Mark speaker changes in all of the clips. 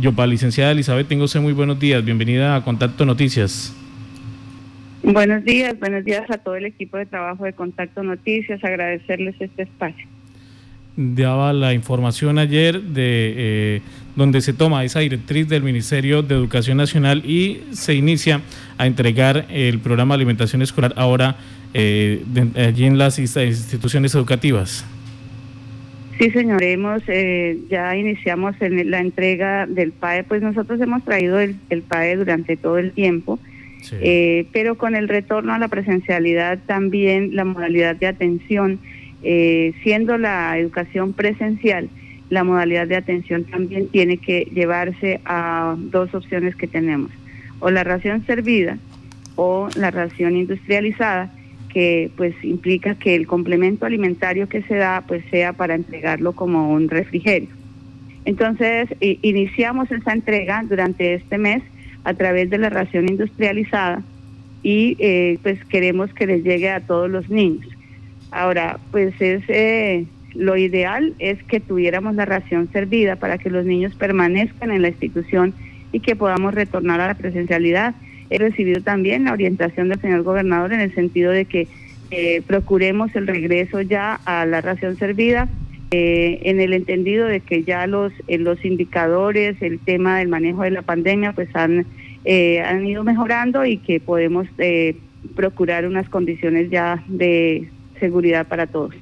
Speaker 1: Yopa, licenciada Elizabeth, tengo usted muy buenos días. Bienvenida a Contacto Noticias.
Speaker 2: Buenos días, buenos días a todo el equipo de trabajo de Contacto Noticias. Agradecerles este espacio.
Speaker 1: Daba la información ayer de eh, donde se toma esa directriz del Ministerio de Educación Nacional y se inicia a entregar el programa de alimentación escolar ahora eh, allí en las instituciones educativas.
Speaker 2: Sí, señor, hemos, eh, ya iniciamos en la entrega del PAE, pues nosotros hemos traído el, PAE durante todo el tiempo, eh, pero con el retorno a la presencialidad también la modalidad de atención, siendo la educación presencial, la modalidad de atención también tiene que llevarse a dos opciones que tenemos, o la ración servida o la ración industrializada, que pues implica que el complemento alimentario que se da pues sea para entregarlo como un refrigerio. Entonces, iniciamos esa entrega durante este mes a través de la ración industrializada y eh, pues queremos que les llegue a todos los niños. Ahora, pues es eh, lo ideal es que tuviéramos la ración servida para que los niños permanezcan en la institución y que podamos retornar a la presencialidad. He recibido también la orientación del señor gobernador en el sentido de que eh, procuremos el regreso ya a la ración servida, eh, en el entendido de que ya los, eh, los indicadores, el tema del manejo de la pandemia, pues han, han ido mejorando y que podemos procurar unas condiciones ya de seguridad para todos.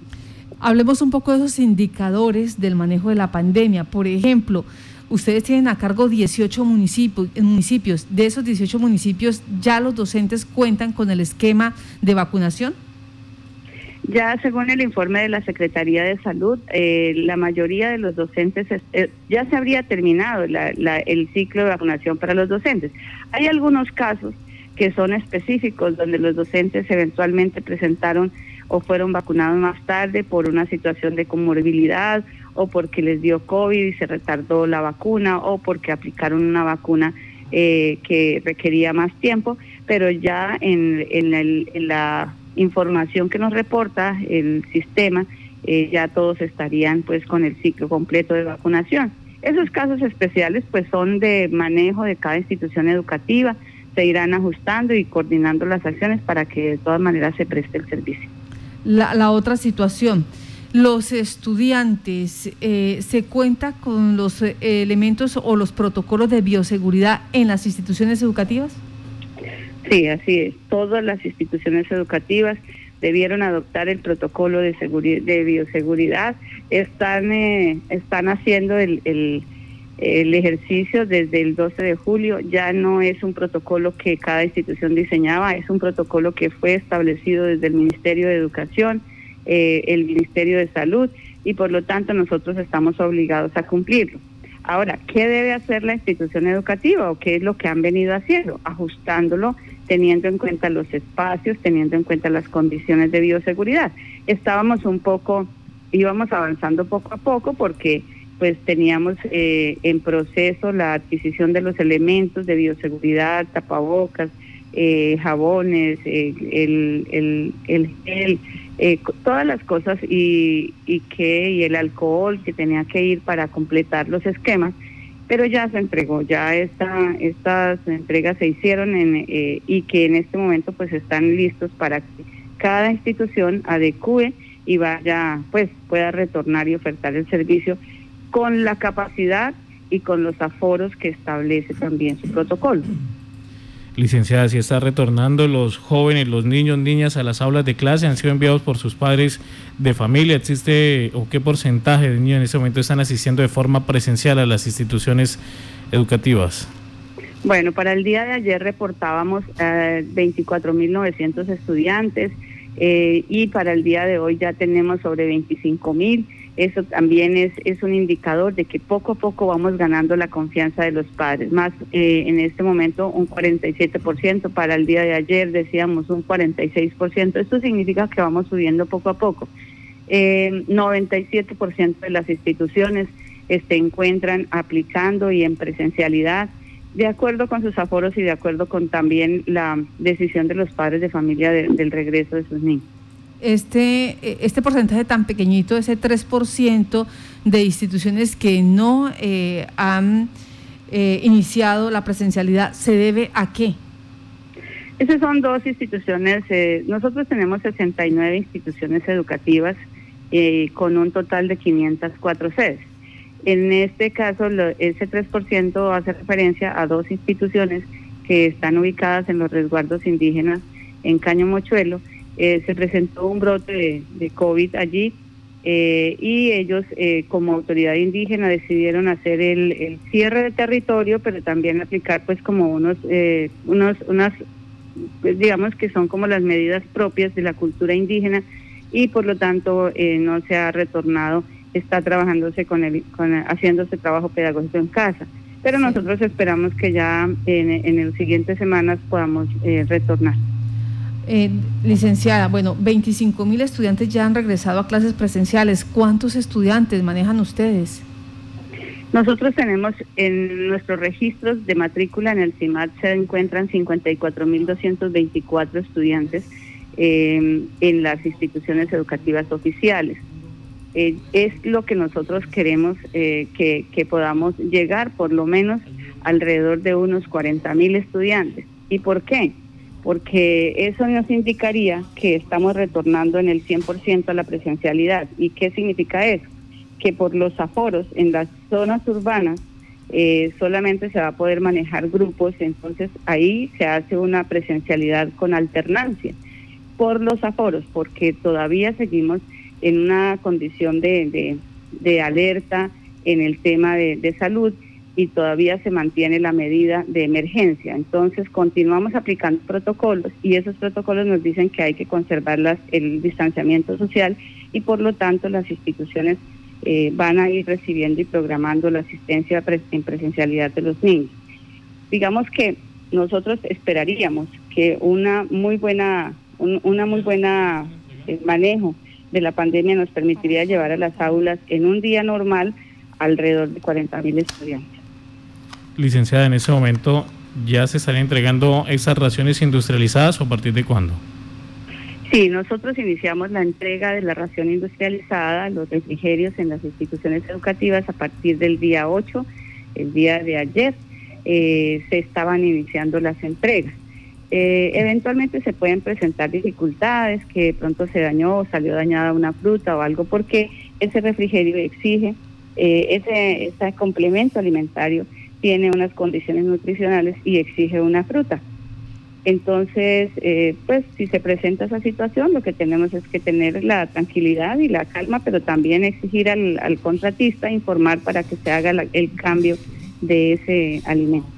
Speaker 3: Hablemos un poco de esos indicadores del manejo de la pandemia. Por ejemplo, ustedes tienen a cargo 18 municipios, municipios. De esos 18 municipios, ¿ya los docentes cuentan con el esquema de vacunación?
Speaker 2: Ya según el informe de la Secretaría de Salud, eh, la mayoría de los docentes eh, ya se habría terminado el ciclo de vacunación para los docentes. Hay algunos casos que son específicos donde los docentes eventualmente presentaron o fueron vacunados más tarde por una situación de comorbilidad o porque les dio COVID y se retardó la vacuna o porque aplicaron una vacuna eh, que requería más tiempo, pero ya en, en, la información que nos reporta el sistema, eh, ya todos estarían pues con el ciclo completo de vacunación. Esos casos especiales pues son de manejo de cada institución educativa, se irán ajustando y coordinando las acciones para que de todas maneras se preste el servicio
Speaker 3: la, otra situación. Los estudiantes, eh, ¿se cuenta con los eh, elementos o los protocolos de bioseguridad en las instituciones educativas?
Speaker 2: Sí, así es. Todas las instituciones educativas debieron adoptar el protocolo de, de bioseguridad. Están, eh, están haciendo el, el, el, ejercicio desde el 12 de julio. Ya no es un protocolo que cada institución diseñaba, es un protocolo que fue establecido desde el Ministerio de Educación, eh, el Ministerio de Salud, y por lo tanto nosotros estamos obligados a cumplirlo. Ahora, ¿qué debe hacer la institución educativa o qué es lo que han venido haciendo? Ajustándolo, teniendo en cuenta los espacios, teniendo en cuenta las condiciones de bioseguridad. Estábamos un poco, íbamos avanzando poco a poco porque pues teníamos eh, en proceso la adquisición de los elementos de bioseguridad, tapabocas, eh, jabones, eh, el, el, gel, todas las cosas y, y, que, y el alcohol que tenía que ir para completar los esquemas, pero ya se entregó, ya esta, estas entregas se hicieron en, y que en este momento pues están listos para que cada institución adecue y vaya, pues pueda retornar y ofertar el servicio con la capacidad y con los aforos que establece también su protocolo.
Speaker 1: Licenciada, si está retornando los jóvenes, los niños, niñas a las aulas de clase, han sido enviados por sus padres de familia. ¿Existe o qué porcentaje de niños en este momento están asistiendo de forma presencial a las instituciones educativas?
Speaker 2: Bueno, para el día de ayer reportábamos eh, 24.900 estudiantes eh, y para el día de hoy ya tenemos sobre 25.000 eso también es, es un indicador de que poco a poco vamos ganando la confianza de los padres. Más eh, en este momento un 47%, para el día de ayer decíamos un 46%. Esto significa que vamos subiendo poco a poco. Eh, 97% de las instituciones se este, encuentran aplicando y en presencialidad de acuerdo con sus aforos y de acuerdo con también la decisión de los padres de familia del regreso de sus niños
Speaker 3: este, este porcentaje tan pequeñito, ese 3% de instituciones que no eh, han eh, iniciado la presencialidad, ¿se debe a qué?
Speaker 2: Esas son dos instituciones. Eh, nosotros tenemos 69 instituciones educativas eh, con un total de 504 sedes. En este caso, ese 3% hace referencia a dos instituciones que están ubicadas en los resguardos indígenas en Caño Mochuelo. Eh, se presentó un brote de, COVID allí y ellos como autoridad indígena decidieron hacer el, cierre de territorio, pero también aplicar pues como unos, unos unas pues digamos que son como las medidas propias de la cultura indígena y por lo tanto eh, no se ha retornado, está trabajándose con el, con haciéndose trabajo pedagógico en casa. Pero nosotros esperamos que ya en, en las siguientes semanas podamos eh, retornar.
Speaker 3: Eh, licenciada, bueno, 25 mil estudiantes ya han regresado a clases presenciales. ¿Cuántos estudiantes manejan ustedes?
Speaker 2: Nosotros tenemos en nuestros registros de matrícula en el CIMAT se encuentran 54.224 estudiantes em, en las instituciones educativas oficiales. Eh, es lo que nosotros queremos eh, que, que, podamos llegar, por lo menos alrededor de unos 40.000 estudiantes. ¿Y por qué? Porque eso nos indicaría que estamos retornando en el 100% a la presencialidad. ¿Y qué significa eso? que por los aforos en las zonas urbanas eh, solamente se va a poder manejar grupos, entonces ahí se hace una presencialidad con alternancia. Por los aforos, porque todavía seguimos en una condición de, de, alerta en el tema de, de, salud y todavía se mantiene la medida de emergencia. Entonces continuamos aplicando protocolos y esos protocolos nos dicen que hay que conservar el distanciamiento social y por lo tanto las instituciones eh, van a ir recibiendo y programando la asistencia en presencialidad de los niños. Digamos que nosotros esperaríamos que una muy buena, una muy buena eh, manejo de la pandemia nos permitiría llevar a las aulas en un día normal alrededor de 40 mil estudiantes.
Speaker 1: Licenciada, en ese momento ya se están entregando esas raciones industrializadas o a partir de cuándo?
Speaker 2: Sí, nosotros iniciamos la entrega de la ración industrializada, los refrigerios en las instituciones educativas a partir del día 8, el día de ayer, eh, se estaban iniciando las entregas. Eh, eventualmente se pueden presentar dificultades, que pronto se dañó o salió dañada una fruta o algo, porque ese refrigerio exige, eh, ese complemento alimentario tiene unas condiciones nutricionales y exige una fruta. Entonces, eh, pues si se presenta esa situación, lo que tenemos es que tener la tranquilidad y la calma, pero también exigir al, contratista informar para que se haga el cambio de ese alimento.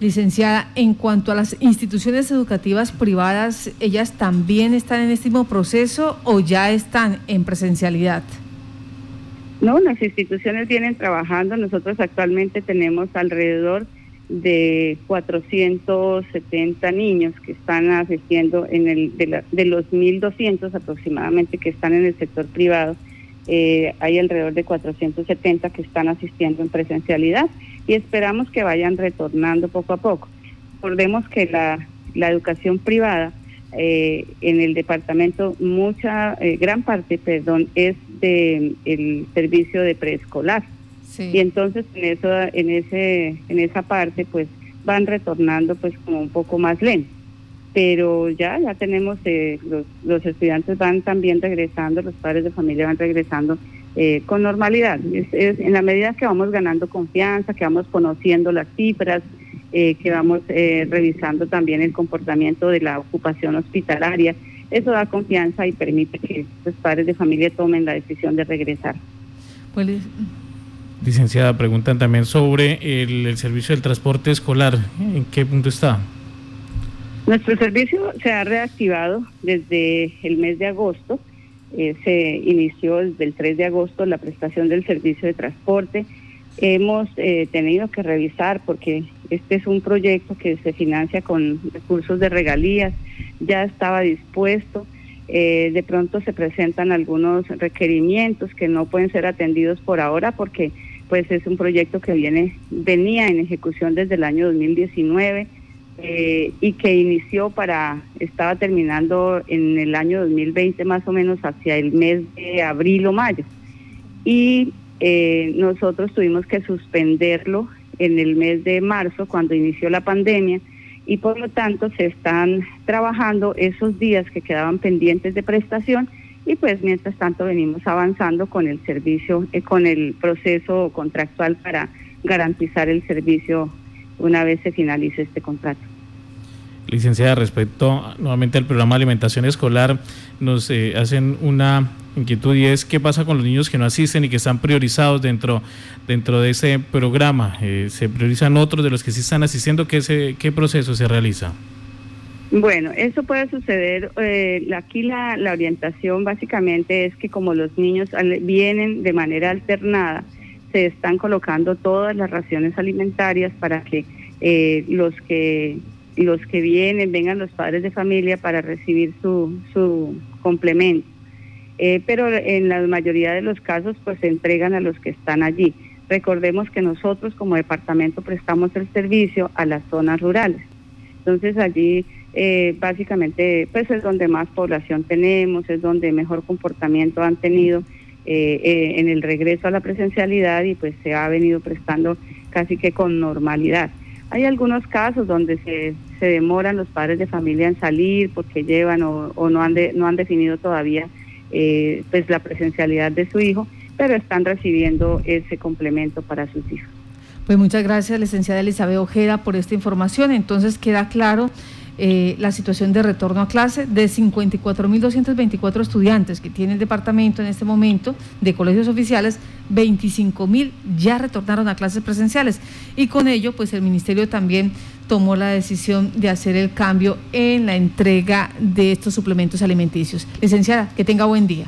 Speaker 3: Licenciada, en cuanto a las instituciones educativas privadas, ¿ellas también están en este mismo proceso o ya están en presencialidad?
Speaker 2: No, las instituciones vienen trabajando. Nosotros actualmente tenemos alrededor de 470 niños que están asistiendo en el de, de los 1.200 aproximadamente que están en el sector privado. Eh, hay alrededor de 470 que están asistiendo en presencialidad y esperamos que vayan retornando poco a poco. Recordemos que la, la educación privada eh, en el departamento, mucha, eh, gran parte, perdón, es del el servicio de preescolar y entonces en eso, en ese, en esa parte, pues van retornando pues como un poco más lento. Pero ya, ya tenemos, eh, los, los estudiantes van también regresando, los padres de familia van regresando eh, con normalidad. Es, en la medida que vamos ganando confianza, que vamos conociendo las cifras, eh, que vamos revisando también el comportamiento de la ocupación hospitalaria, eso da confianza y permite que los padres de familia tomen la decisión de regresar.
Speaker 1: Pues Licenciada, preguntan también sobre el, servicio del transporte escolar. ¿En qué punto está?
Speaker 2: Nuestro servicio se ha reactivado desde el mes de agosto. Eh, se inició desde el 3 de agosto la prestación del servicio de transporte. Hemos eh, tenido que revisar porque este es un proyecto que se financia con recursos de regalías, ya estaba dispuesto. Eh, de pronto se presentan algunos requerimientos que no pueden ser atendidos por ahora porque pues es un proyecto que viene venía en ejecución desde el año 2019 eh, y que inició para estaba terminando en el año 2020 más o menos hacia el mes de abril o mayo y eh, nosotros tuvimos que suspenderlo en el mes de marzo, cuando inició la pandemia, y por lo tanto se están trabajando esos días que quedaban pendientes de prestación y pues mientras tanto venimos avanzando con el servicio, eh, con el proceso contractual para garantizar el servicio una vez se finalice este contrato.
Speaker 1: Licenciada, respecto nuevamente al programa de alimentación escolar, nos eh, hacen una inquietud y es qué pasa con los niños que no asisten y que están priorizados dentro, dentro de ese programa. Eh, ¿Se priorizan otros de los que sí están asistiendo? ¿Qué, se, qué proceso se realiza?
Speaker 2: Bueno, eso puede suceder. Eh, aquí la, la orientación básicamente es que como los niños vienen de manera alternada, se están colocando todas las raciones alimentarias para que los que los que vienen, vengan los padres de familia para recibir su, su complemento. Eh, pero en la mayoría de los casos pues se entregan a los que están allí. Recordemos que nosotros como departamento prestamos el servicio a las zonas rurales. Entonces allí eh, básicamente pues es donde más población tenemos, es donde mejor comportamiento han tenido eh, en el regreso a la presencialidad y pues se ha venido prestando casi que con normalidad. Hay algunos casos donde se, demoran los padres de familia en salir porque llevan o, no, han no han definido todavía eh, pues la presencialidad de su hijo, pero están recibiendo ese complemento para sus hijos.
Speaker 3: Pues muchas gracias, licenciada Elizabeth Ojeda, por esta información. Entonces queda claro eh, la situación de retorno a clase de 54.224 estudiantes que tiene el departamento en este momento de colegios oficiales, 25.000 ya retornaron a clases presenciales y con ello pues el ministerio también tomó la decisión de hacer el cambio en la entrega de estos suplementos alimenticios. Licenciada, que tenga buen día.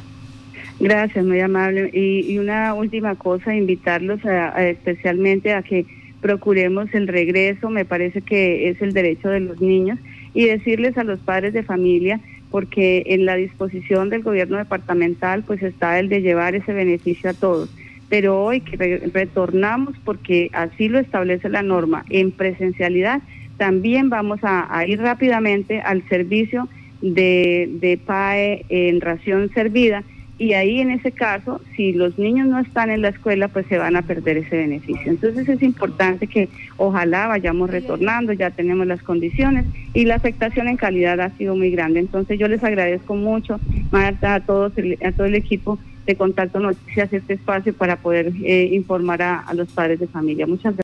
Speaker 2: Gracias, muy amable. Y, una última cosa, invitarlos especialmente a que procuremos el regreso, me parece que es el derecho de los niños y decirles a los padres de familia, porque en la disposición del gobierno departamental pues está el de llevar ese beneficio a todos. Pero hoy que retornamos, porque así lo establece la norma, en presencialidad, también vamos a, ir rápidamente al servicio de, de PAE en ración servida y ahí en ese caso, si los niños no están en la escuela, pues se van a perder ese beneficio. Entonces es importante que ojalá vayamos retornando, ya tenemos las condiciones y la afectación en calidad ha sido muy grande. Entonces yo les agradezco mucho, Marta, a todos, a todo el equipo de Contacto Noticias, este espacio para poder eh, informar a, a los padres de familia. Muchas gracias.